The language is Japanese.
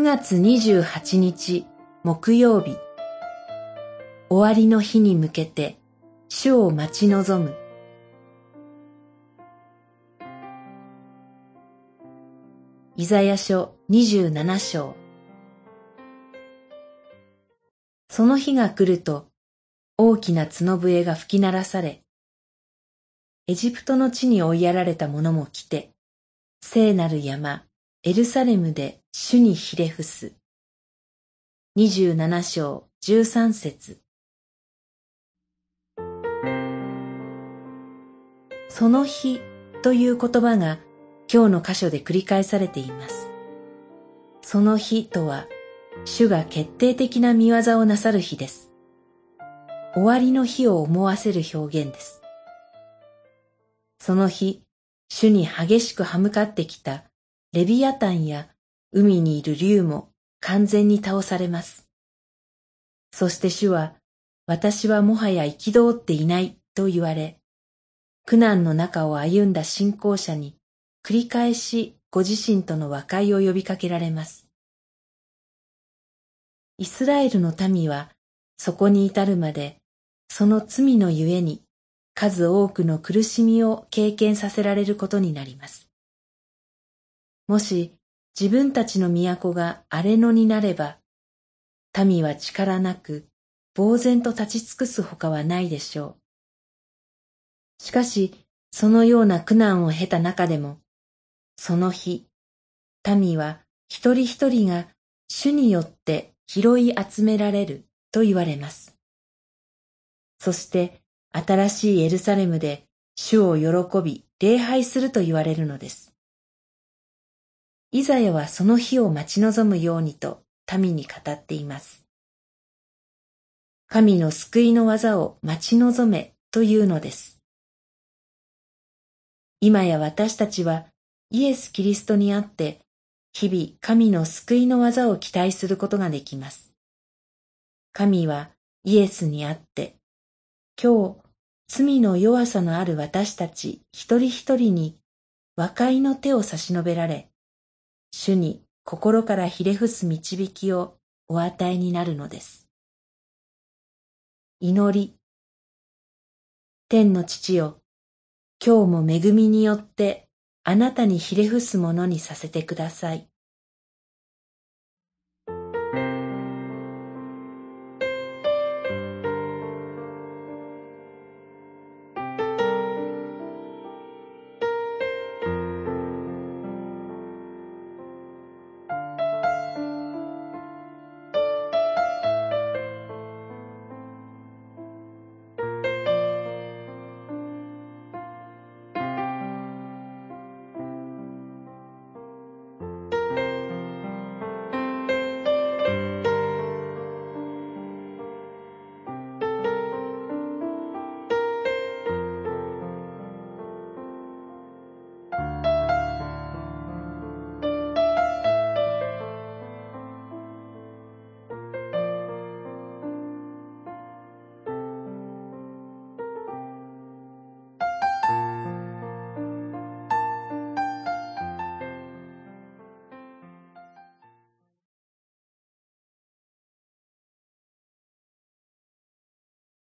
9月28日木曜日。終わりの日に向けて主を待ち望む。イザヤ書27章。その日が来ると大きな角笛が吹き鳴らされエジプトの地に追いやられた者も来て聖なる山エルサレムで主にひれ伏す。二十七章十三節その日という言葉が今日の箇所で繰り返されています。その日とは、主が決定的な見業をなさる日です。終わりの日を思わせる表現です。その日、主に激しく歯向かってきたレビアタンや海にいる竜も完全に倒されます。そして主は、私はもはや憤っていないと言われ、苦難の中を歩んだ信仰者に繰り返しご自身との和解を呼びかけられます。イスラエルの民はそこに至るまでその罪のゆえに数多くの苦しみを経験させられることになります。もし自分たちの都が荒れ野になれば、民は力なく呆然と立ち尽くすほかはないでしょう。しかし、そのような苦難を経た中でも、その日、民は一人一人が主によって拾い集められると言われます。そして新しいエルサレムで主を喜び礼拝すると言われるのです。イザヤはその日を待ち望むようにと民に語っています。神の救いの技を待ち望めというのです。今や私たちはイエス・キリストにあって日々神の救いの技を期待することができます。神はイエスにあって今日罪の弱さのある私たち一人一人に和解の手を差し伸べられ主に心からひれ伏す導きをお与えになるのです。祈り。天の父よ、今日も恵みによってあなたにひれ伏すものにさせてください。